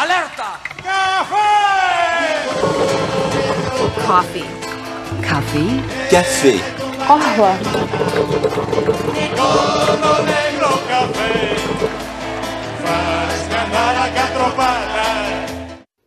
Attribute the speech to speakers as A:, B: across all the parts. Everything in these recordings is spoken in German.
A: Alerta! Café!
B: Coffee. Café.
C: Café.
B: Orla. Negro, negro, café. Faz cantar a catropada.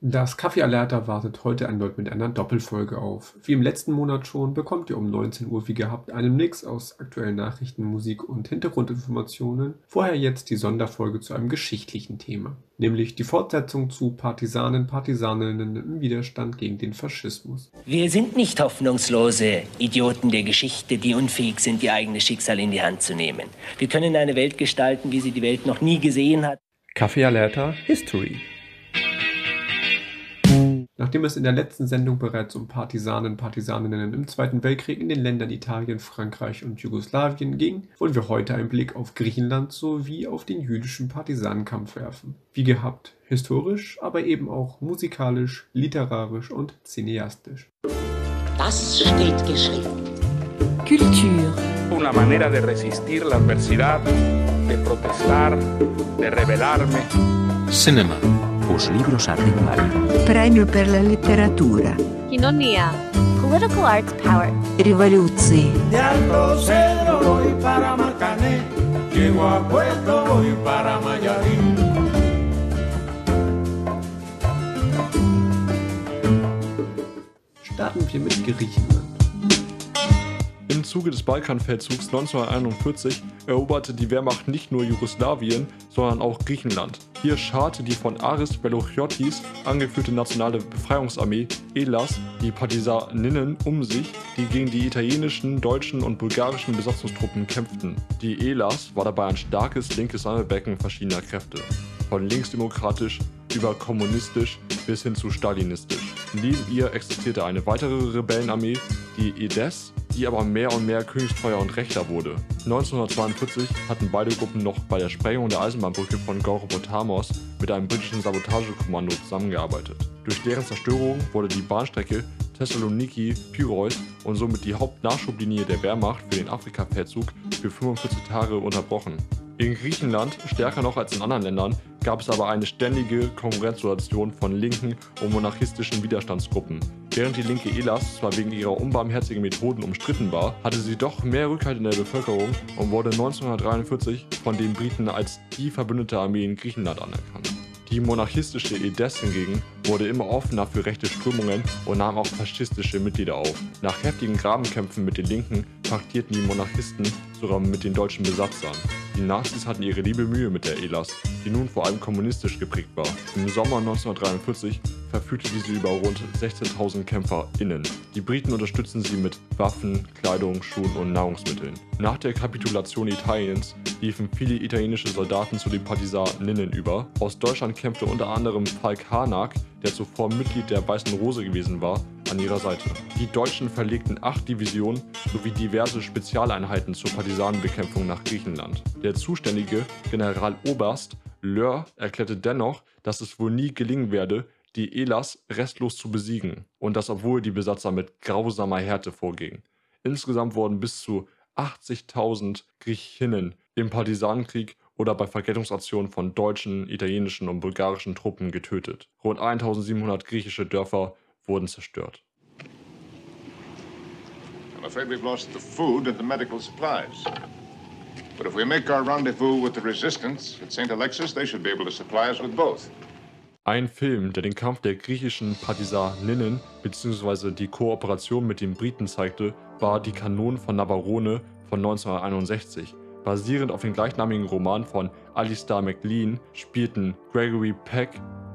D: Das Kaffee Alerta wartet heute erneut mit einer Doppelfolge auf. Wie im letzten Monat schon bekommt ihr um 19 Uhr wie gehabt einen Mix aus aktuellen Nachrichten, Musik und Hintergrundinformationen. Vorher jetzt die Sonderfolge zu einem geschichtlichen Thema, nämlich die Fortsetzung zu Partisanen, Partisaninnen im Widerstand gegen den Faschismus.
E: Wir sind nicht hoffnungslose Idioten der Geschichte, die unfähig sind, ihr eigenes Schicksal in die Hand zu nehmen. Wir können eine Welt gestalten, wie sie die Welt noch nie gesehen hat.
D: Kaffee Alerta History. Nachdem es in der letzten Sendung bereits um Partisanen, Partisaninnen im Zweiten Weltkrieg in den Ländern Italien, Frankreich und Jugoslawien ging, wollen wir heute einen Blick auf Griechenland sowie auf den jüdischen Partisanenkampf werfen. Wie gehabt, historisch, aber eben auch musikalisch, literarisch und cineastisch.
F: Das steht geschrieben.
B: Culture.
G: una manera de resistir la adversidad, de protestar, de rebelarme.
C: Cinema.
H: Opus Libros Articular.
I: Premio per la letteratura.
J: Kinonia. Political Arts Power.
I: Rivoluzioni.
A: De Alto Cedro voy para Marcané, llego a Puerto voy para Mayarín.
D: Starten wir mit Griechenland.
K: Im Zuge des Balkanfeldzugs 1941 eroberte die Wehrmacht nicht nur Jugoslawien, sondern auch Griechenland. Hier scharte die von Aris Velochiotis angeführte nationale Befreiungsarmee ELAS die Partisaninnen um sich, die gegen die italienischen, deutschen und bulgarischen Besatzungstruppen kämpften. Die ELAS war dabei ein starkes linkes Sammelbecken verschiedener Kräfte, von linksdemokratisch über kommunistisch bis hin zu stalinistisch. Neben ihr existierte eine weitere Rebellenarmee, die EDES, die aber mehr und mehr königstreuer und rechter wurde. 1942 hatten beide Gruppen noch bei der Sprengung der Eisenbahnbrücke von Gorobotamos mit einem britischen Sabotagekommando zusammengearbeitet. Durch deren Zerstörung wurde die Bahnstrecke Thessaloniki-Pyros und somit die Hauptnachschublinie der Wehrmacht für den Afrikafeldzug für 45 Tage unterbrochen. In Griechenland, stärker noch als in anderen Ländern, gab es aber eine ständige Konkurrenzsituation von linken und monarchistischen Widerstandsgruppen. Während die linke Elas zwar wegen ihrer unbarmherzigen Methoden umstritten war, hatte sie doch mehr Rückhalt in der Bevölkerung und wurde 1943 von den Briten als die verbündete Armee in Griechenland anerkannt. Die monarchistische EDES hingegen wurde immer offener für rechte Strömungen und nahm auch faschistische Mitglieder auf. Nach heftigen Grabenkämpfen mit den Linken paktierten die Monarchisten sogar mit den deutschen Besatzern. Die Nazis hatten ihre liebe Mühe mit der ELAS, die nun vor allem kommunistisch geprägt war. Im Sommer 1943 verfügte diese über rund 16.000 KämpferInnen. Die Briten unterstützten sie mit Waffen, Kleidung, Schuhen und Nahrungsmitteln. Nach der Kapitulation Italiens liefen viele italienische Soldaten zu den Partisaninnen über. Aus Deutschland kämpfte unter anderem Falk Harnack, der zuvor Mitglied der Weißen Rose gewesen war, an ihrer Seite. Die Deutschen verlegten acht Divisionen sowie diverse Spezialeinheiten zur Partisanenbekämpfung nach Griechenland. Der zuständige Generaloberst Löhr erklärte dennoch, dass es wohl nie gelingen werde, die Elas restlos zu besiegen und das obwohl die Besatzer mit grausamer Härte vorgingen. Insgesamt wurden bis zu 80.000 Griechinnen im Partisanenkrieg oder bei Vergeltungsaktionen von deutschen, italienischen und bulgarischen Truppen getötet. Rund 1700 griechische Dörfer wurden zerstört.
L: I'm afraid we've lost the food and the medical supplies. But if we make our rendezvous with the resistance at St. Alexis, they should be able to supply us with both.
K: Ein Film, der den Kampf der griechischen Partisaninnen bzw. die Kooperation mit den Briten zeigte, war Die Kanonen von Navarone von 1961. Basierend auf dem gleichnamigen Roman von Alistair MacLean spielten Gregory Peck,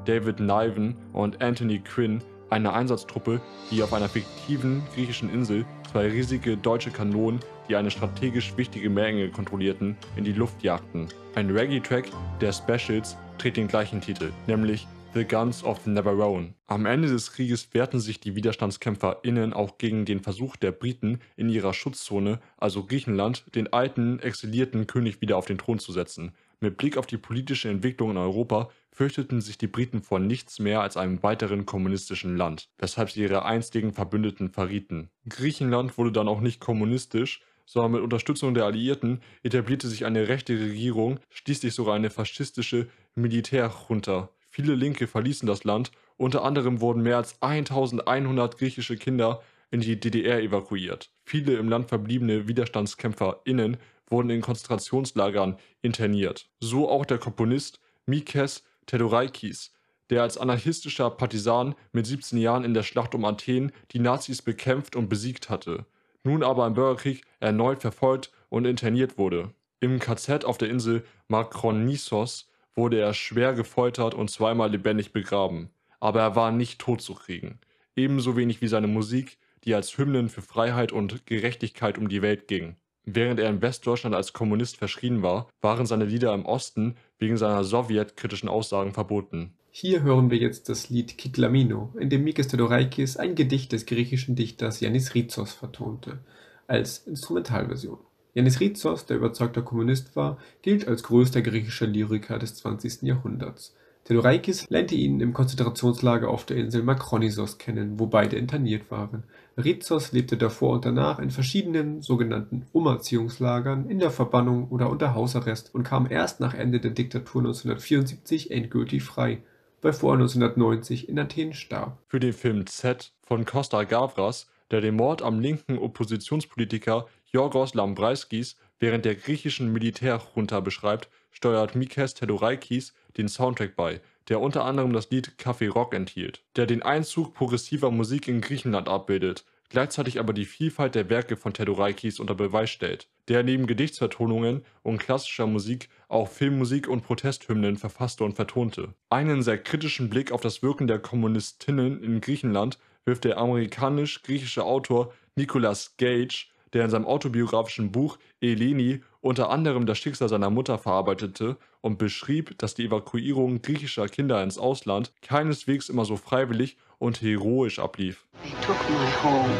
K: David Niven und Anthony Quinn eine Einsatztruppe, die auf einer fiktiven griechischen Insel zwei riesige deutsche Kanonen, die eine strategisch wichtige Menge kontrollierten, in die Luft jagten. Ein Reggae-Track der Specials trägt den gleichen Titel, nämlich The Guns of Navarone. Am Ende des Krieges wehrten sich die WiderstandskämpferInnen auch gegen den Versuch der Briten, in ihrer Schutzzone, also Griechenland, den alten, exilierten König wieder auf den Thron zu setzen. Mit Blick auf die politische Entwicklung in Europa fürchteten sich die Briten vor nichts mehr als einem weiteren kommunistischen Land, weshalb sie ihre einstigen Verbündeten verrieten. Griechenland wurde dann auch nicht kommunistisch, sondern mit Unterstützung der Alliierten etablierte sich eine rechte Regierung, schließlich sogar eine faschistische Militärjunta. Viele Linke verließen das Land, unter anderem wurden mehr als 1100 griechische Kinder in die DDR evakuiert. Viele im Land verbliebene WiderstandskämpferInnen wurden in Konzentrationslagern interniert. So auch der Komponist Mikes Theodorakis, der als anarchistischer Partisan mit 17 Jahren in der Schlacht um Athen die Nazis bekämpft und besiegt hatte, nun aber im Bürgerkrieg erneut verfolgt und interniert wurde. Im KZ auf der Insel Makronissos wurde er schwer gefoltert und zweimal lebendig begraben. Aber er war nicht tot zu kriegen. Ebenso wenig wie seine Musik, die als Hymnen für Freiheit und Gerechtigkeit um die Welt ging. Während er in Westdeutschland als Kommunist verschrien war, waren seine Lieder im Osten wegen seiner sowjetkritischen Aussagen verboten.
D: Hier hören wir jetzt das Lied Kiklamino, in dem Mikis Theodorakis ein Gedicht des griechischen Dichters Yannis Rizos vertonte, als Instrumentalversion. Yannis Rizos, der überzeugter Kommunist war, gilt als größter griechischer Lyriker des 20. Jahrhunderts. Theodorakis lernte ihn im Konzentrationslager auf der Insel Makronissos kennen, wo beide interniert waren. Rizos lebte davor und danach in verschiedenen sogenannten Umerziehungslagern, in der Verbannung oder unter Hausarrest und kam erst nach Ende der Diktatur 1974 endgültig frei bevor er 1990 in Athen starb.
K: Für den Film Z von Costa Gavras, der den Mord am linken Oppositionspolitiker Yorgos Lambreiskis während der griechischen Militärjunta beschreibt, steuert Mikes Theodorakis den Soundtrack bei, der unter anderem das Lied Café Rock enthielt, der den Einzug progressiver Musik in Griechenland abbildet, gleichzeitig aber die Vielfalt der Werke von Theodorakis unter Beweis stellt, der neben Gedichtsvertonungen und klassischer Musik auch Filmmusik und Protesthymnen verfasste und vertonte. Einen sehr kritischen Blick auf das Wirken der Kommunistinnen in Griechenland wirft der amerikanisch-griechische Autor Nicolas Gage, der in seinem autobiografischen Buch Eleni unter anderem das Schicksal seiner Mutter verarbeitete und beschrieb, dass die Evakuierung griechischer Kinder ins Ausland keineswegs immer so freiwillig und heroisch ablief.
M: They took my home.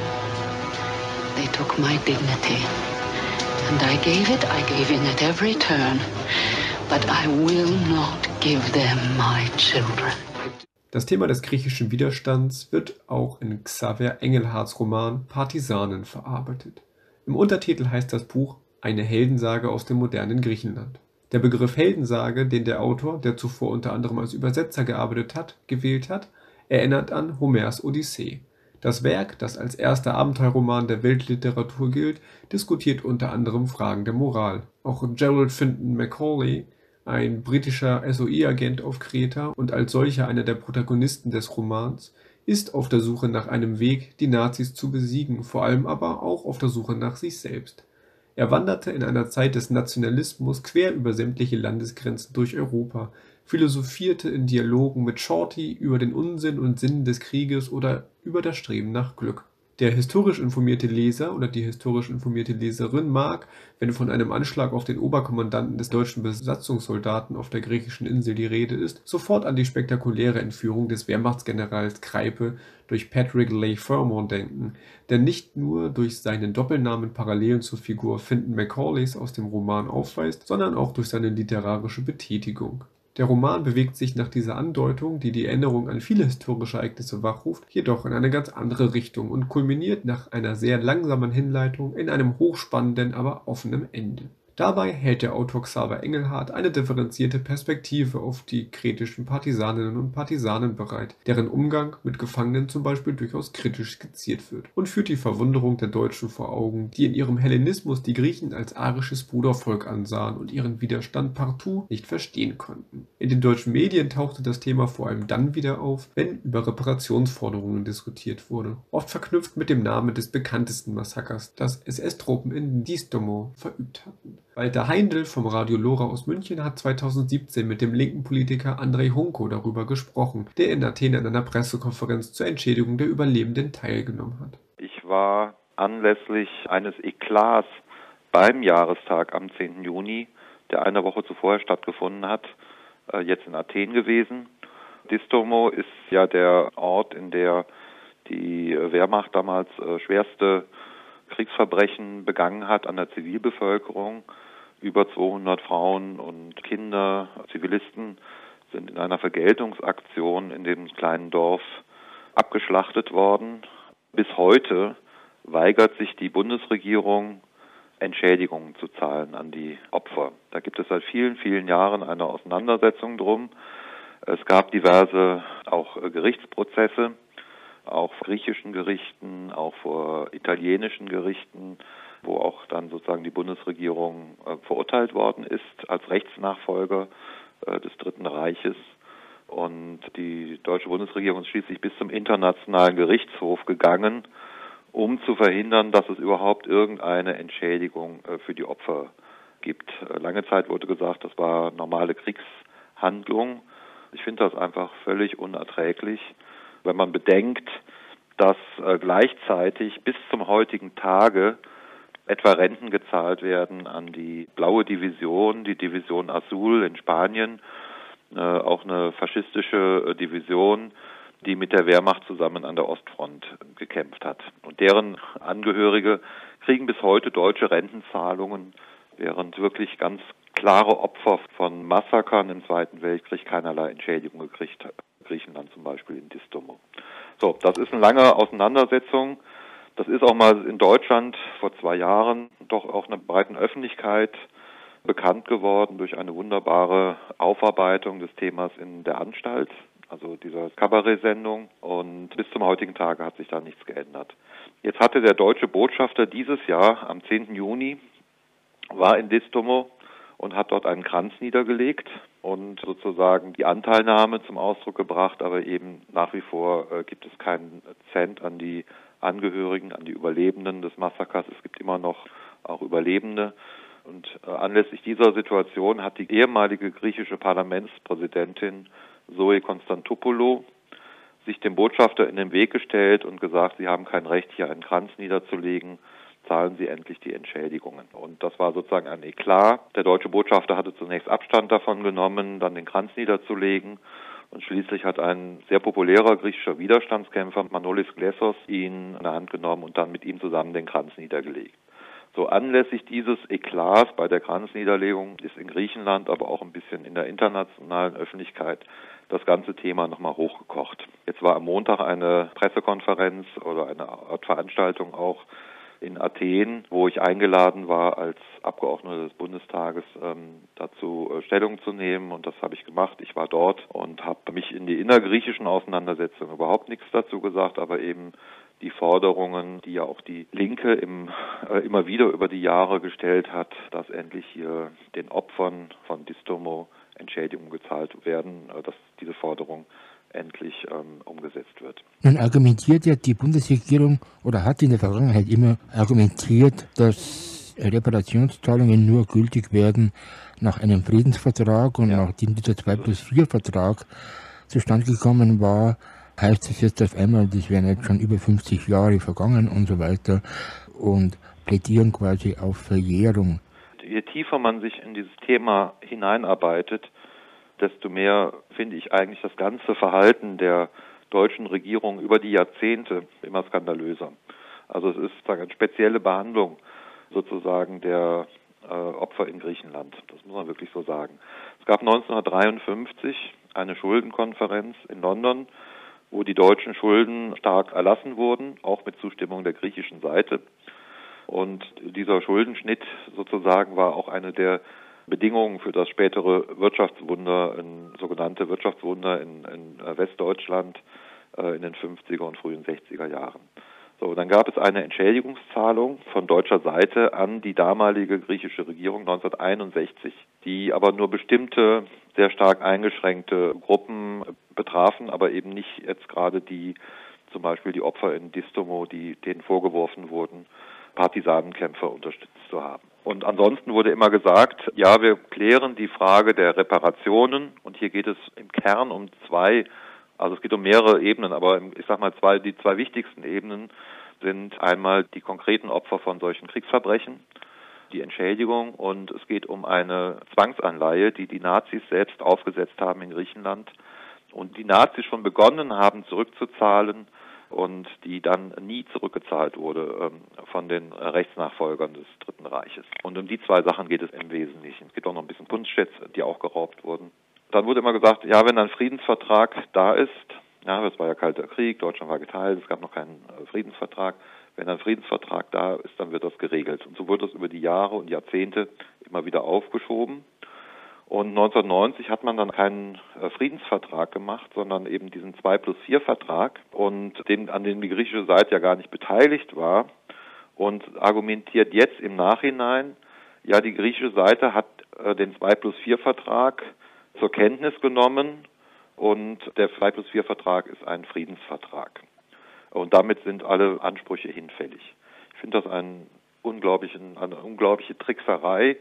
M: They took my dignity. And I gave it, I gave in at every turn. But I will not give them my children.
D: Das Thema des griechischen Widerstands wird auch in Xaver Engelhards Roman Partisanen verarbeitet. Im Untertitel heißt das Buch Eine Heldensage aus dem modernen Griechenland. Der Begriff Heldensage, den der Autor, der zuvor unter anderem als Übersetzer gearbeitet hat, gewählt hat, erinnert an Homers Odyssee. Das Werk, das als erster Abenteuerroman der Weltliteratur gilt, diskutiert unter anderem Fragen der Moral. Auch Gerald Fenton Macaulay, ein britischer SOE-Agent auf Kreta und als solcher einer der Protagonisten des Romans, ist auf der Suche nach einem Weg, die Nazis zu besiegen, vor allem aber auch auf der Suche nach sich selbst. Er wanderte in einer Zeit des Nationalismus quer über sämtliche Landesgrenzen durch Europa, philosophierte in Dialogen mit Shorty über den Unsinn und Sinn des Krieges oder über das Streben nach Glück der historisch informierte Leser oder die historisch informierte Leserin mag, wenn von einem Anschlag auf den Oberkommandanten des deutschen Besatzungssoldaten auf der griechischen Insel die Rede ist, sofort an die spektakuläre Entführung des Wehrmachtsgenerals Kreipe durch Patrick Leigh Fermor denken, der nicht nur durch seinen Doppelnamen Parallelen zur Figur Finton Macaulays aus dem Roman aufweist, sondern auch durch seine literarische Betätigung der Roman bewegt sich nach dieser Andeutung, die die Erinnerung an viele historische Ereignisse wachruft, jedoch in eine ganz andere Richtung und kulminiert nach einer sehr langsamen Hinleitung in einem hochspannenden, aber offenen Ende Dabei hält der Autor Xaver Engelhardt eine differenzierte Perspektive auf die kretischen Partisaninnen und Partisanen bereit, deren Umgang mit Gefangenen zum Beispiel durchaus kritisch skizziert wird, und führt die Verwunderung der Deutschen vor Augen, die in ihrem Hellenismus die Griechen als arisches Brudervolk ansahen und ihren Widerstand partout nicht verstehen konnten. In den deutschen Medien tauchte das Thema vor allem dann wieder auf, wenn über Reparationsforderungen diskutiert wurde, oft verknüpft mit dem Namen des bekanntesten Massakers, das SS-Truppen in Distomo verübt hatten. Walter Heindl vom Radio Lora aus München hat 2017 mit dem linken Politiker Andrei Hunko darüber gesprochen, der in Athen an einer Pressekonferenz zur Entschädigung der Überlebenden teilgenommen hat.
N: Ich war anlässlich eines Eklats beim Jahrestag am 10. Juni, der eine Woche zuvor stattgefunden hat, äh, jetzt in Athen gewesen. Distomo ist ja der Ort, in der die Wehrmacht damals äh, schwerste Kriegsverbrechen begangen hat an der Zivilbevölkerung. Über 200 Frauen und Kinder, Zivilisten sind in einer Vergeltungsaktion in dem kleinen Dorf abgeschlachtet worden. Bis heute weigert sich die Bundesregierung, Entschädigungen zu zahlen an die Opfer. Da gibt es seit vielen, vielen Jahren eine Auseinandersetzung drum. Es gab diverse auch äh, Gerichtsprozesse, auch vor griechischen Gerichten, auch vor italienischen Gerichten, wo auch dann sozusagen die Bundesregierung äh, verurteilt worden ist als Rechtsnachfolger äh, des Dritten Reiches. Und die deutsche Bundesregierung ist schließlich bis zum Internationalen Gerichtshof gegangen, um zu verhindern, dass es überhaupt irgendeine Entschädigung äh, für die Opfer gibt. Äh, lange Zeit wurde gesagt, das war normale Kriegshandlung. Ich finde das einfach völlig unerträglich, wenn man bedenkt, dass äh, gleichzeitig bis zum heutigen Tage etwa Renten gezahlt werden an die blaue Division, die Division Azul in Spanien, äh, auch eine faschistische äh, Division, die mit der Wehrmacht zusammen an der Ostfront gekämpft hat. Und deren Angehörige kriegen bis heute deutsche Rentenzahlungen, während wirklich ganz klare Opfer von Massakern im Zweiten Weltkrieg keinerlei Entschädigung gekriegt haben. Griechenland zum Beispiel in Distomo. So, das ist eine lange Auseinandersetzung. Das ist auch mal in Deutschland vor zwei Jahren doch auch einer breiten Öffentlichkeit bekannt geworden durch eine wunderbare Aufarbeitung des Themas in der Anstalt, also dieser Kabarett-Sendung. Und bis zum heutigen Tage hat sich da nichts geändert. Jetzt hatte der deutsche Botschafter dieses Jahr am 10. Juni war in Distomo und hat dort einen Kranz niedergelegt und sozusagen die Anteilnahme zum Ausdruck gebracht, aber eben nach wie vor äh, gibt es keinen Cent an die Angehörigen, an die Überlebenden des Massakers. Es gibt immer noch auch Überlebende. Und äh, anlässlich dieser Situation hat die ehemalige griechische Parlamentspräsidentin Zoe Konstantopoulou sich dem Botschafter in den Weg gestellt und gesagt, sie haben kein Recht, hier einen Kranz niederzulegen, zahlen sie endlich die Entschädigungen. Und das war sozusagen ein Eklat. Der deutsche Botschafter hatte zunächst Abstand davon genommen, dann den Kranz niederzulegen. Und schließlich hat ein sehr populärer griechischer Widerstandskämpfer, Manolis Glessos, ihn an der Hand genommen und dann mit ihm zusammen den Kranz niedergelegt. So anlässlich dieses Eklats bei der Kranzniederlegung ist in Griechenland, aber auch ein bisschen in der internationalen Öffentlichkeit das ganze Thema nochmal hochgekocht. Jetzt war am Montag eine Pressekonferenz oder eine Art Veranstaltung auch in Athen, wo ich eingeladen war, als Abgeordneter des Bundestages ähm, dazu äh, Stellung zu nehmen. Und das habe ich gemacht. Ich war dort und habe mich in die innergriechischen Auseinandersetzungen überhaupt nichts dazu gesagt, aber eben die Forderungen, die ja auch die Linke im, äh, immer wieder über die Jahre gestellt hat, dass endlich hier den Opfern von Distomo Entschädigungen gezahlt werden, äh, dass diese Forderung endlich ähm, umgesetzt wird.
O: Nun argumentiert ja die Bundesregierung oder hat in der Vergangenheit immer argumentiert, dass Reparationszahlungen nur gültig werden nach einem Friedensvertrag und ja. nachdem dieser 2 plus 4 Vertrag zustande gekommen war, heißt es jetzt auf einmal, das wären jetzt schon über 50 Jahre vergangen und so weiter und plädieren quasi auf Verjährung.
N: Je tiefer man sich in dieses Thema hineinarbeitet, desto mehr finde ich eigentlich das ganze Verhalten der deutschen Regierung über die Jahrzehnte immer skandalöser. Also es ist eine spezielle Behandlung sozusagen der äh, Opfer in Griechenland. Das muss man wirklich so sagen. Es gab 1953 eine Schuldenkonferenz in London, wo die deutschen Schulden stark erlassen wurden, auch mit Zustimmung der griechischen Seite. Und dieser Schuldenschnitt sozusagen war auch eine der Bedingungen für das spätere Wirtschaftswunder, ein sogenannte Wirtschaftswunder in, in äh, Westdeutschland äh, in den 50er und frühen 60er Jahren. So, dann gab es eine Entschädigungszahlung von deutscher Seite an die damalige griechische Regierung 1961, die aber nur bestimmte sehr stark eingeschränkte Gruppen betrafen, aber eben nicht jetzt gerade die zum Beispiel die Opfer in Distomo, die denen vorgeworfen wurden, Partisanenkämpfer unterstützt zu haben. Und ansonsten wurde immer gesagt, ja, wir klären die Frage der Reparationen. Und hier geht es im Kern um zwei, also es geht um mehrere Ebenen, aber ich sag mal zwei, die zwei wichtigsten Ebenen sind einmal die konkreten Opfer von solchen Kriegsverbrechen, die Entschädigung. Und es geht um eine Zwangsanleihe, die die Nazis selbst aufgesetzt haben in Griechenland. Und die Nazis schon begonnen haben zurückzuzahlen und die dann nie zurückgezahlt wurde ähm, von den Rechtsnachfolgern des Dritten Reiches. Und um die zwei Sachen geht es im Wesentlichen. Es gibt auch noch ein bisschen Kunstschätze, die auch geraubt wurden. Dann wurde immer gesagt, ja, wenn ein Friedensvertrag da ist, ja, das war ja Kalter Krieg, Deutschland war geteilt, es gab noch keinen äh, Friedensvertrag. Wenn ein Friedensvertrag da ist, dann wird das geregelt. Und so wurde das über die Jahre und Jahrzehnte immer wieder aufgeschoben. Und 1990 hat man dann keinen äh, Friedensvertrag gemacht, sondern eben diesen 2 plus 4 Vertrag und den, an dem die griechische Seite ja gar nicht beteiligt war und argumentiert jetzt im Nachhinein, ja, die griechische Seite hat äh, den 2 plus 4 Vertrag zur Kenntnis genommen und der 2 plus 4 Vertrag ist ein Friedensvertrag. Und damit sind alle Ansprüche hinfällig. Ich finde das einen unglaublichen, eine unglaubliche Trickserei,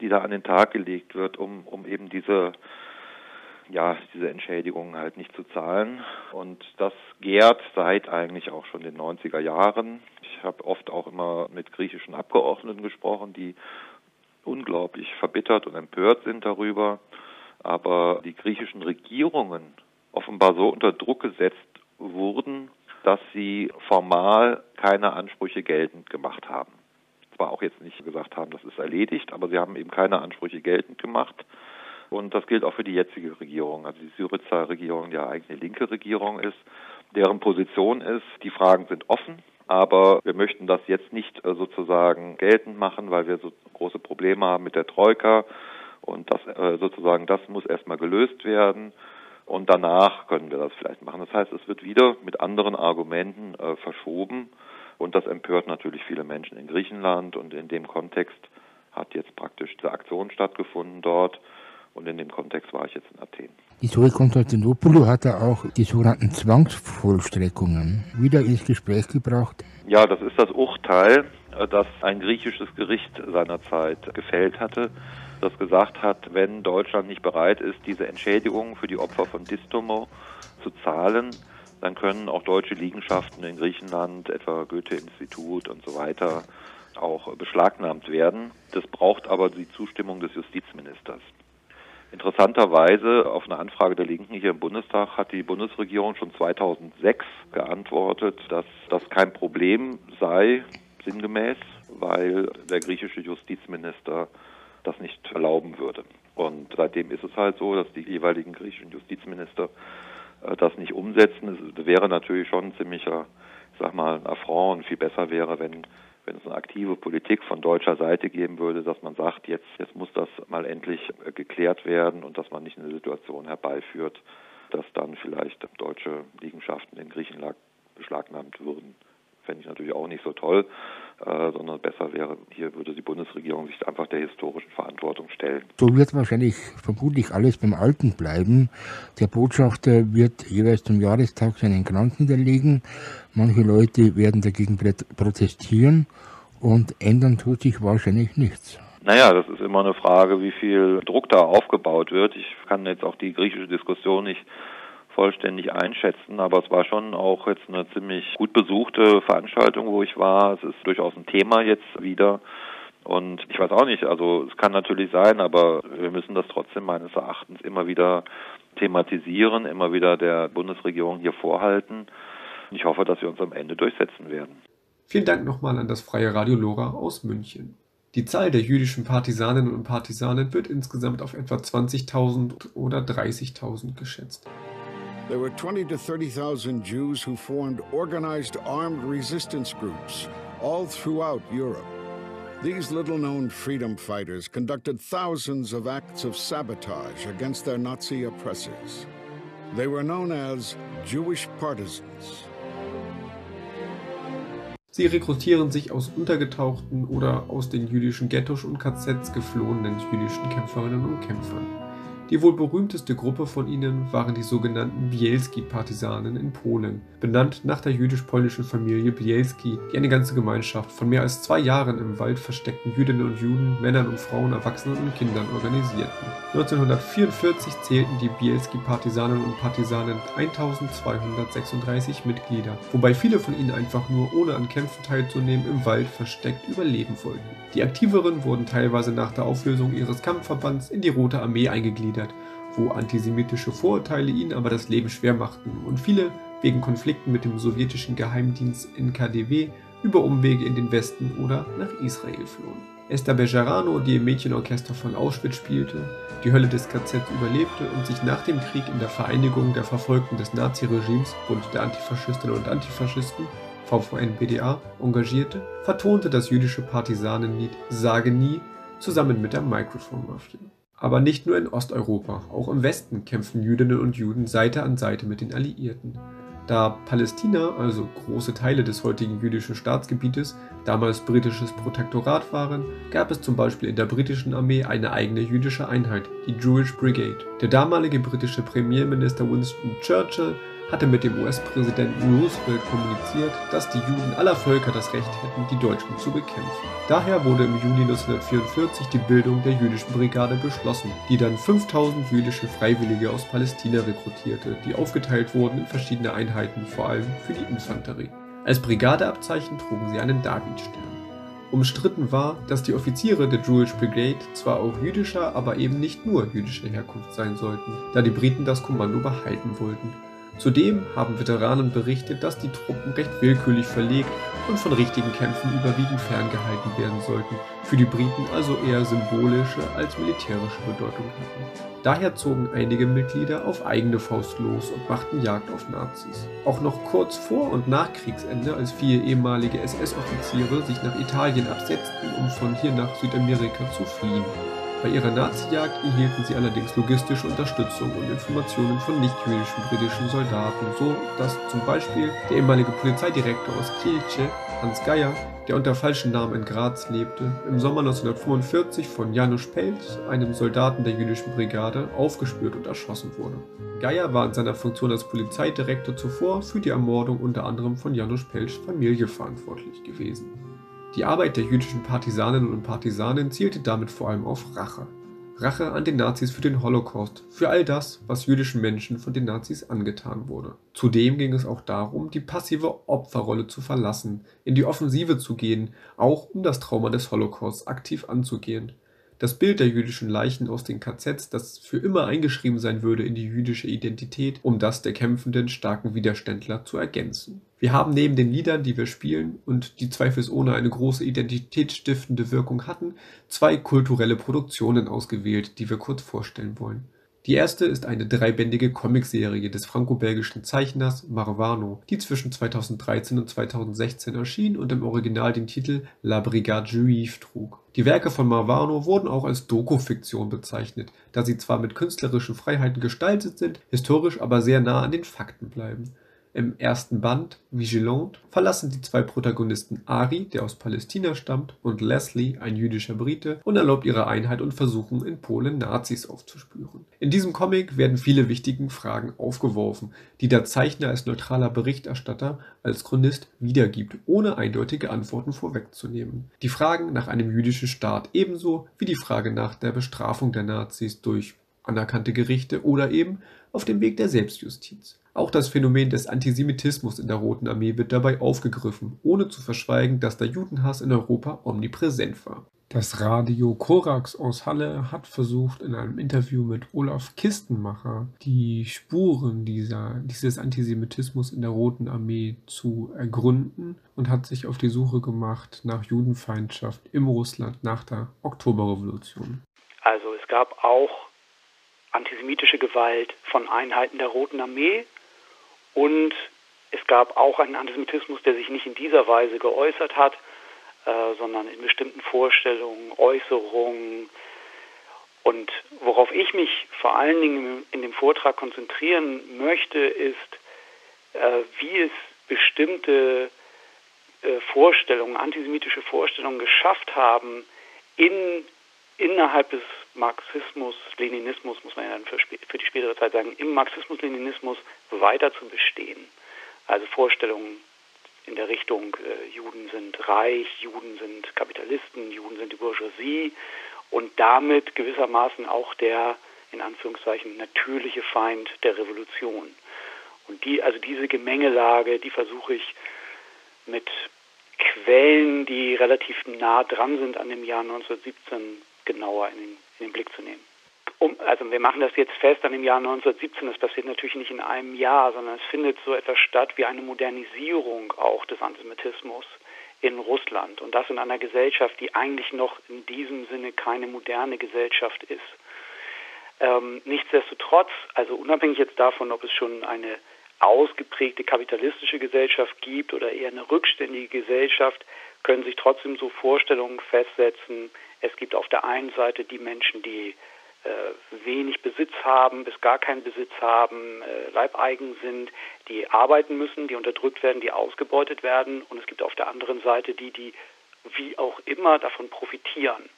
N: die da an den Tag gelegt wird, um, um eben diese, ja, diese Entschädigungen halt nicht zu zahlen. Und das gärt seit eigentlich auch schon den 90er Jahren. Ich habe oft auch immer mit griechischen Abgeordneten gesprochen, die unglaublich verbittert und empört sind darüber. Aber die griechischen Regierungen offenbar so unter Druck gesetzt wurden, dass sie formal keine Ansprüche geltend gemacht haben zwar auch jetzt nicht gesagt haben, das ist erledigt, aber sie haben eben keine Ansprüche geltend gemacht. Und das gilt auch für die jetzige Regierung, also die Syriza Regierung, die ja eigentlich eine linke Regierung ist, deren Position ist, die Fragen sind offen, aber wir möchten das jetzt nicht äh, sozusagen geltend machen, weil wir so große Probleme haben mit der Troika und das äh, sozusagen das muss erstmal gelöst werden und danach können wir das vielleicht machen. Das heißt, es wird wieder mit anderen Argumenten äh, verschoben und das empört natürlich viele Menschen in Griechenland und in dem Kontext hat jetzt praktisch diese Aktion stattgefunden dort. Und in dem Kontext war ich jetzt in Athen.
O: Die Zoe Konstantinopoulos hatte auch die sogenannten Zwangsvollstreckungen wieder ins Gespräch gebracht.
N: Ja, das ist das Urteil, das ein griechisches Gericht seinerzeit gefällt hatte, das gesagt hat, wenn Deutschland nicht bereit ist, diese Entschädigungen für die Opfer von Distomo zu zahlen, dann können auch deutsche Liegenschaften in Griechenland, etwa Goethe-Institut und so weiter, auch beschlagnahmt werden. Das braucht aber die Zustimmung des Justizministers. Interessanterweise auf eine Anfrage der Linken hier im Bundestag hat die Bundesregierung schon 2006 geantwortet, dass das kein Problem sei, sinngemäß, weil der griechische Justizminister das nicht erlauben würde. Und seitdem ist es halt so, dass die jeweiligen griechischen Justizminister das nicht umsetzen. Es wäre natürlich schon ein ziemlicher, ich sag mal, ein Affront und viel besser wäre, wenn wenn es eine aktive Politik von deutscher Seite geben würde, dass man sagt, jetzt, jetzt muss das mal endlich äh, geklärt werden und dass man nicht eine Situation herbeiführt, dass dann vielleicht deutsche Liegenschaften in Griechenland beschlagnahmt würden fände ich natürlich auch nicht so toll, äh, sondern besser wäre, hier würde die Bundesregierung sich einfach der historischen Verantwortung stellen.
O: So wird wahrscheinlich vermutlich alles beim Alten bleiben. Der Botschafter wird jeweils zum Jahrestag seinen Kranz niederlegen. Manche Leute werden dagegen protestieren und ändern tut sich wahrscheinlich nichts.
N: Naja, das ist immer eine Frage, wie viel Druck da aufgebaut wird. Ich kann jetzt auch die griechische Diskussion nicht vollständig einschätzen, aber es war schon auch jetzt eine ziemlich gut besuchte Veranstaltung, wo ich war. Es ist durchaus ein Thema jetzt wieder. Und ich weiß auch nicht, also es kann natürlich sein, aber wir müssen das trotzdem meines Erachtens immer wieder thematisieren, immer wieder der Bundesregierung hier vorhalten. Ich hoffe, dass wir uns am Ende durchsetzen werden.
D: Vielen Dank nochmal an das Freie Radio Lora aus München. Die Zahl der jüdischen Partisaninnen und Partisanen wird insgesamt auf etwa 20.000 oder 30.000 geschätzt.
P: There were 20 to 30,000 Jews who formed organized armed resistance groups all throughout Europe. These little known freedom fighters conducted thousands of acts of sabotage against their Nazi oppressors. They were known as Jewish partisans.
D: Sie rekrutieren sich aus untergetauchten oder aus den jüdischen Ghettos und KZs geflohenen jüdischen Kämpferinnen und Kämpfern. Die wohl berühmteste Gruppe von ihnen waren die sogenannten Bielski-Partisanen in Polen, benannt nach der jüdisch-polnischen Familie Bielski, die eine ganze Gemeinschaft von mehr als zwei Jahren im Wald versteckten Jüdinnen und Juden, Männern und Frauen, Erwachsenen und Kindern organisierten. 1944 zählten die Bielski-Partisanen und Partisanen 1236 Mitglieder, wobei viele von ihnen einfach nur ohne an Kämpfen teilzunehmen im Wald versteckt überleben wollten. Die Aktiveren wurden teilweise nach der Auflösung ihres Kampfverbands in die Rote Armee eingegliedert gegliedert, wo antisemitische Vorurteile ihnen aber das Leben schwer machten und viele wegen Konflikten mit dem sowjetischen Geheimdienst NKDW über Umwege in den Westen oder nach Israel flohen. Esther Bejarano, die im Mädchenorchester von Auschwitz spielte, die Hölle des KZ überlebte und sich nach dem Krieg in der Vereinigung der Verfolgten des Naziregimes, Bund der Antifaschistinnen und Antifaschisten, VVN-BDA, engagierte, vertonte das jüdische Partisanenlied Sage nie zusammen mit der Microphone Mafia. Aber nicht nur in Osteuropa, auch im Westen kämpfen Jüdinnen und Juden Seite an Seite mit den Alliierten. Da Palästina, also große Teile des heutigen jüdischen Staatsgebietes, damals britisches Protektorat waren, gab es zum Beispiel in der britischen Armee eine eigene jüdische Einheit, die Jewish Brigade. Der damalige britische Premierminister Winston Churchill hatte mit dem US-Präsidenten Roosevelt kommuniziert, dass die Juden aller Völker das Recht hätten, die Deutschen zu bekämpfen. Daher wurde im Juni 1944 die Bildung der jüdischen Brigade beschlossen, die dann 5000 jüdische Freiwillige aus Palästina rekrutierte, die aufgeteilt wurden in verschiedene Einheiten, vor allem für die Infanterie. Als Brigadeabzeichen trugen sie einen Davidstern. Umstritten war, dass die Offiziere der Jewish Brigade zwar auch jüdischer, aber eben nicht nur jüdischer Herkunft sein sollten, da die Briten das Kommando behalten wollten Zudem haben Veteranen berichtet, dass die Truppen recht willkürlich verlegt und von richtigen Kämpfen überwiegend ferngehalten werden sollten, für die Briten also eher symbolische als militärische Bedeutung hatten. Daher zogen einige Mitglieder auf eigene Faust los und machten Jagd auf Nazis. Auch noch kurz vor und nach Kriegsende, als vier ehemalige SS-Offiziere sich nach Italien absetzten, um von hier nach Südamerika zu fliehen. Bei ihrer Nazi-Jagd erhielten sie allerdings logistische Unterstützung und Informationen von nicht-jüdischen britischen Soldaten, so dass zum Beispiel der ehemalige Polizeidirektor aus Kielce, Hans Geier, der unter falschem Namen in Graz lebte, im Sommer 1945 von Janusz Pelz, einem Soldaten der jüdischen Brigade, aufgespürt und erschossen wurde. Geier war in seiner Funktion als Polizeidirektor zuvor für die Ermordung unter anderem von Janusz Pelz Familie verantwortlich gewesen. Die Arbeit der jüdischen Partisaninnen und Partisanen zielte damit vor allem auf Rache. Rache an den Nazis für den Holocaust, für all das, was jüdischen Menschen von den Nazis angetan wurde. Zudem ging es auch darum, die passive Opferrolle zu verlassen, in die Offensive zu gehen, auch um das Trauma des Holocaust aktiv anzugehen. Das Bild der jüdischen Leichen aus den KZs, das für immer eingeschrieben sein würde in die jüdische Identität, um das der kämpfenden, starken Widerständler zu ergänzen. Wir haben neben den Liedern, die wir spielen und die zweifelsohne eine große identitätsstiftende Wirkung hatten, zwei kulturelle Produktionen ausgewählt, die wir kurz vorstellen wollen. Die erste ist eine dreibändige Comicserie des franco-belgischen Zeichners Marvano, die zwischen 2013 und 2016 erschien und im Original den Titel La Brigade Juive trug. Die Werke von Marvano wurden auch als Dokufiktion bezeichnet, da sie zwar mit künstlerischen Freiheiten gestaltet sind, historisch aber sehr nah an den Fakten bleiben im ersten Band Vigilante verlassen die zwei Protagonisten Ari, der aus Palästina stammt, und Leslie, ein jüdischer Brite, unerlaubt ihre Einheit und versuchen in Polen Nazis aufzuspüren. In diesem Comic werden viele wichtige Fragen aufgeworfen, die der Zeichner als neutraler Berichterstatter, als Chronist wiedergibt, ohne eindeutige Antworten vorwegzunehmen. Die Fragen nach einem jüdischen Staat ebenso wie die Frage nach der Bestrafung der Nazis durch anerkannte Gerichte oder eben auf dem Weg der Selbstjustiz. Auch das Phänomen des Antisemitismus in der Roten Armee wird dabei aufgegriffen, ohne zu verschweigen, dass der Judenhass in Europa omnipräsent war. Das Radio Korax aus Halle hat versucht, in einem Interview mit Olaf Kistenmacher die Spuren dieser, dieses Antisemitismus in der Roten Armee zu ergründen und hat sich auf die Suche gemacht nach Judenfeindschaft im Russland nach der Oktoberrevolution.
Q: Also es gab auch antisemitische Gewalt von Einheiten der Roten Armee und es gab auch einen Antisemitismus, der sich nicht in dieser Weise geäußert hat, äh, sondern in bestimmten Vorstellungen, Äußerungen. Und worauf ich mich vor allen Dingen in dem Vortrag konzentrieren möchte, ist, äh, wie es bestimmte äh, Vorstellungen, antisemitische Vorstellungen geschafft haben, in, innerhalb des Marxismus, Leninismus, muss man ja dann für, für die spätere Zeit sagen, im Marxismus, Leninismus weiter zu bestehen. Also Vorstellungen in der Richtung, äh, Juden sind reich, Juden sind Kapitalisten, Juden sind die Bourgeoisie und damit gewissermaßen auch der, in Anführungszeichen, natürliche Feind der Revolution. Und die, also diese Gemengelage, die versuche ich mit Quellen, die relativ nah dran sind an dem Jahr 1917, genauer in den in den Blick zu nehmen. Um, also wir machen das jetzt fest an dem Jahr 1917. Das passiert natürlich nicht in einem Jahr, sondern es findet so etwas statt wie eine Modernisierung auch des Antisemitismus in Russland. Und das in einer Gesellschaft, die eigentlich noch in diesem Sinne keine moderne Gesellschaft ist. Ähm, nichtsdestotrotz, also unabhängig jetzt davon, ob es schon eine ausgeprägte kapitalistische Gesellschaft gibt oder eher eine rückständige Gesellschaft, können sich trotzdem so Vorstellungen festsetzen, es gibt auf der einen Seite die Menschen, die äh, wenig Besitz haben, bis gar keinen Besitz haben, äh, Leibeigen sind, die arbeiten müssen, die unterdrückt werden, die ausgebeutet werden. Und es gibt auf der anderen Seite die, die wie auch immer davon profitieren.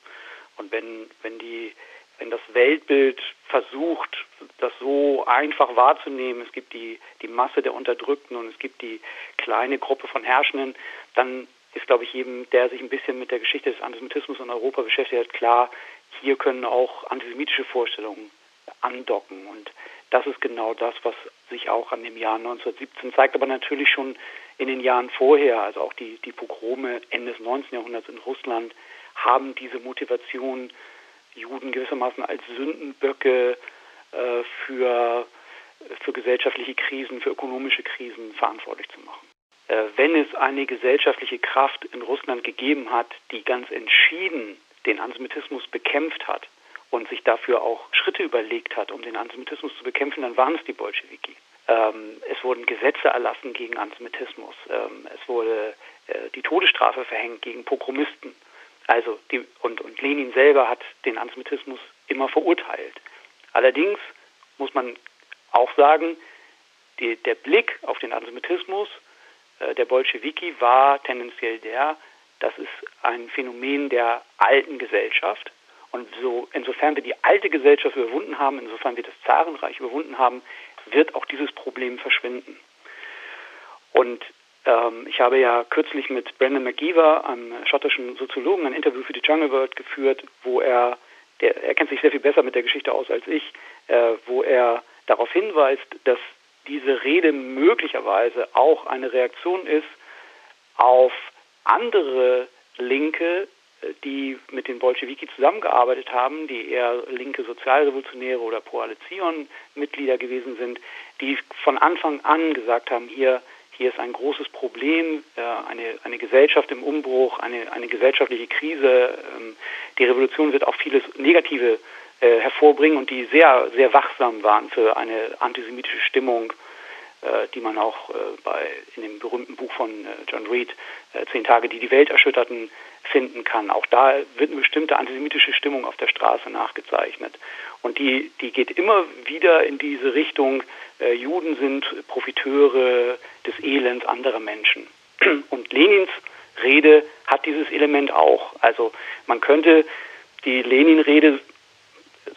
Q: Und wenn, wenn die wenn das Weltbild versucht, das so einfach wahrzunehmen, es gibt die, die Masse der Unterdrückten und es gibt die kleine Gruppe von Herrschenden, dann ist, glaube ich, jedem, der sich ein bisschen mit der Geschichte des Antisemitismus in Europa beschäftigt hat, klar, hier können auch antisemitische Vorstellungen andocken. Und das ist genau das, was sich auch an dem Jahr 1917 zeigt, aber natürlich schon in den Jahren vorher, also auch die, die Pogrome Ende des 19. Jahrhunderts in Russland, haben diese Motivation Juden gewissermaßen als Sündenböcke äh, für, für gesellschaftliche Krisen, für ökonomische Krisen verantwortlich zu machen. Äh, wenn es eine gesellschaftliche Kraft in Russland gegeben hat, die ganz entschieden den Antisemitismus bekämpft hat und sich dafür auch Schritte überlegt hat, um den Antisemitismus zu bekämpfen, dann waren es die Bolschewiki. Ähm, es wurden Gesetze erlassen gegen Antisemitismus. Ähm, es wurde äh, die Todesstrafe verhängt gegen Pogromisten. Also die, und, und Lenin selber hat den Antisemitismus immer verurteilt. Allerdings muss man auch sagen, die, der Blick auf den Antisemitismus der Bolschewiki war tendenziell der, das ist ein Phänomen der alten Gesellschaft. Und so, insofern wir die alte Gesellschaft überwunden haben, insofern wir das Zarenreich überwunden haben, wird auch dieses Problem verschwinden. Und ähm, ich habe ja kürzlich mit Brandon McGeever, einem schottischen Soziologen, ein Interview für die Jungle World geführt, wo er, der, er kennt sich sehr viel besser mit der Geschichte aus als ich, äh, wo er darauf hinweist, dass diese Rede möglicherweise auch eine Reaktion ist auf andere Linke, äh, die mit den Bolschewiki zusammengearbeitet haben, die eher linke Sozialrevolutionäre oder Proalizion-Mitglieder gewesen sind, die von Anfang an gesagt haben, hier hier ist ein großes Problem, äh, eine, eine Gesellschaft im Umbruch, eine, eine gesellschaftliche Krise. Ähm, die Revolution wird auch vieles Negative äh, hervorbringen und die sehr, sehr wachsam waren für eine antisemitische Stimmung, äh, die man auch bei, in dem berühmten Buch von John Reed, Zehn Tage, die die Welt erschütterten, finden kann. Auch da wird eine bestimmte antisemitische Stimmung auf der Straße nachgezeichnet. Und die, die geht immer wieder in diese Richtung, äh, Juden sind Profiteure des Elends anderer Menschen. Und Lenins Rede hat dieses Element auch. Also man könnte die Lenin-Rede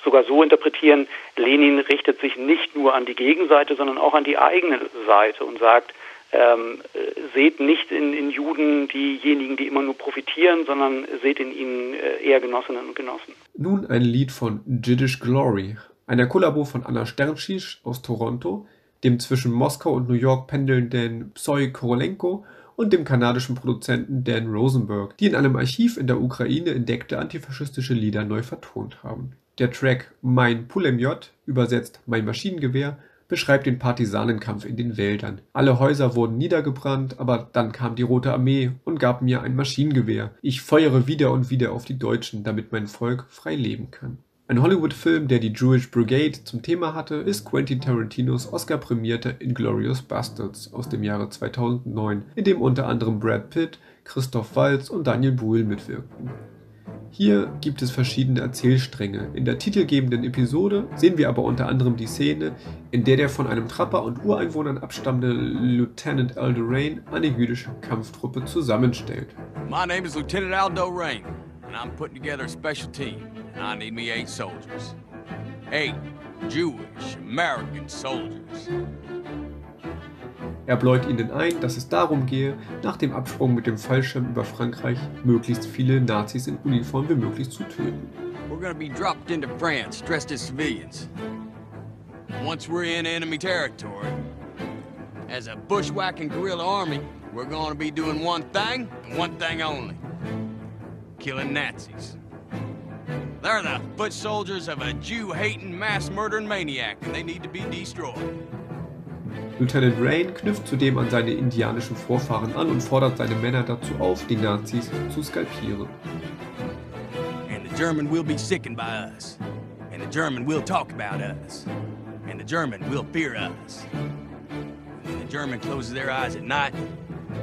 Q: sogar so interpretieren, Lenin richtet sich nicht nur an die Gegenseite, sondern auch an die eigene Seite und sagt, ähm, seht nicht in, in, Juden diejenigen, die immer nur profitieren, sondern seht in ihnen äh, eher Genossinnen und Genossen.
D: Nun ein Lied von Jiddish Glory, einer Kollabo von Anna Sternschisch aus Toronto, dem zwischen Moskau und New York pendelnden Psoi Korolenko und dem kanadischen Produzenten Dan Rosenberg, die in einem Archiv in der Ukraine entdeckte antifaschistische Lieder neu vertont haben. Der Track Mein Pulemjot, übersetzt Mein Maschinengewehr, beschreibt den Partisanenkampf in den Wäldern. Alle Häuser wurden niedergebrannt, aber dann kam die Rote Armee und gab mir ein Maschinengewehr. Ich feuere wieder und wieder auf die Deutschen, damit mein Volk frei leben kann. Ein Hollywood-Film, der die Jewish Brigade zum Thema hatte, ist Quentin Tarantinos Oscar-prämierte Inglourious Bastards aus dem Jahre 2009, in dem unter anderem Brad Pitt, Christoph Waltz und Daniel Brühl mitwirkten. Hier gibt es verschiedene Erzählstränge. In der titelgebenden Episode sehen wir aber unter anderem die Szene, in der der von einem Trapper und Ureinwohnern abstammende Lieutenant Aldo Rain eine jüdische Kampftruppe zusammenstellt.
R: My name is Lieutenant Aldo Rain and I'm putting together a special team. And I need me eight soldiers. Eight Jewish American soldiers.
D: Er bläut ihnen ein, dass es darum gehe, nach dem Absprung mit dem Fallschirm über Frankreich möglichst viele Nazis in Uniform wie möglich zu töten.
R: We're gonna be dropped into France dressed as civilians. Once we're in enemy territory, as a bushwhacking guerrilla army, we're gonna be doing one thing and one thing only. Killing Nazis. They're the foot soldiers of a Jew-hating, mass-murdering maniac, and they need to be destroyed.
D: Lieutenant Rain knüpft zudem an seine indianischen Vorfahren an und fordert seine Männer dazu auf, die Nazis zu skalpieren.
R: And the German will be sickened by us. And the German will talk about us. And the German will fear us. When the German closes their eyes at night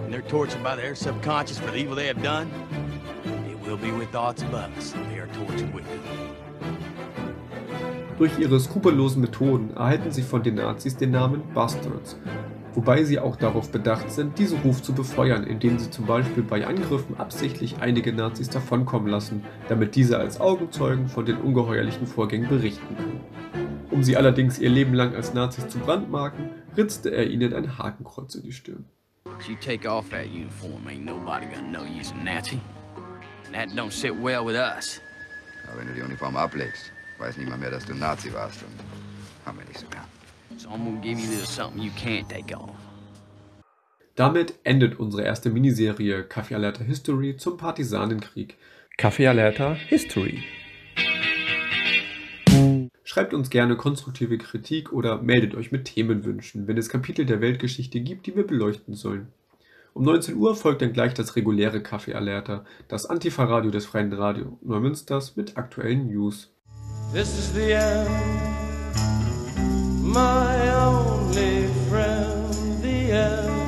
R: and they're tortured by their subconscious for the evil they have done, will be with thoughts of us they are tortured with.
D: Durch ihre skrupellosen Methoden erhalten sie von den Nazis den Namen Bastards, wobei sie auch darauf bedacht sind, diesen Ruf zu befeuern, indem sie zum Beispiel bei Angriffen absichtlich einige Nazis davonkommen lassen, damit diese als Augenzeugen von den ungeheuerlichen Vorgängen berichten können. Um sie allerdings ihr Leben lang als Nazis zu brandmarken, ritzte er ihnen ein Hakenkreuz in die Stirn.
R: You take off that uniform, ain't nobody gonna know you's a Nazi. And that don't sit well with us.
S: Aber wenn du die Uniform ablegst, weiß niemand mehr, dass du Nazi warst und haben wir nicht so gern.
R: So I'm gonna give you a little something you can't take off.
D: Damit endet unsere erste Miniserie Kaffee Alerta History zum Partisanenkrieg. Kaffee Alerta History. Schreibt uns gerne konstruktive Kritik oder meldet euch mit Themenwünschen, wenn es Kapitel der Weltgeschichte gibt, die wir beleuchten sollen. Um 19 Uhr folgt dann gleich das reguläre Kaffee Alerta, das Antifa-Radio des Freien Radio Neumünsters mit aktuellen News.
A: This is the end, my only friend, the end.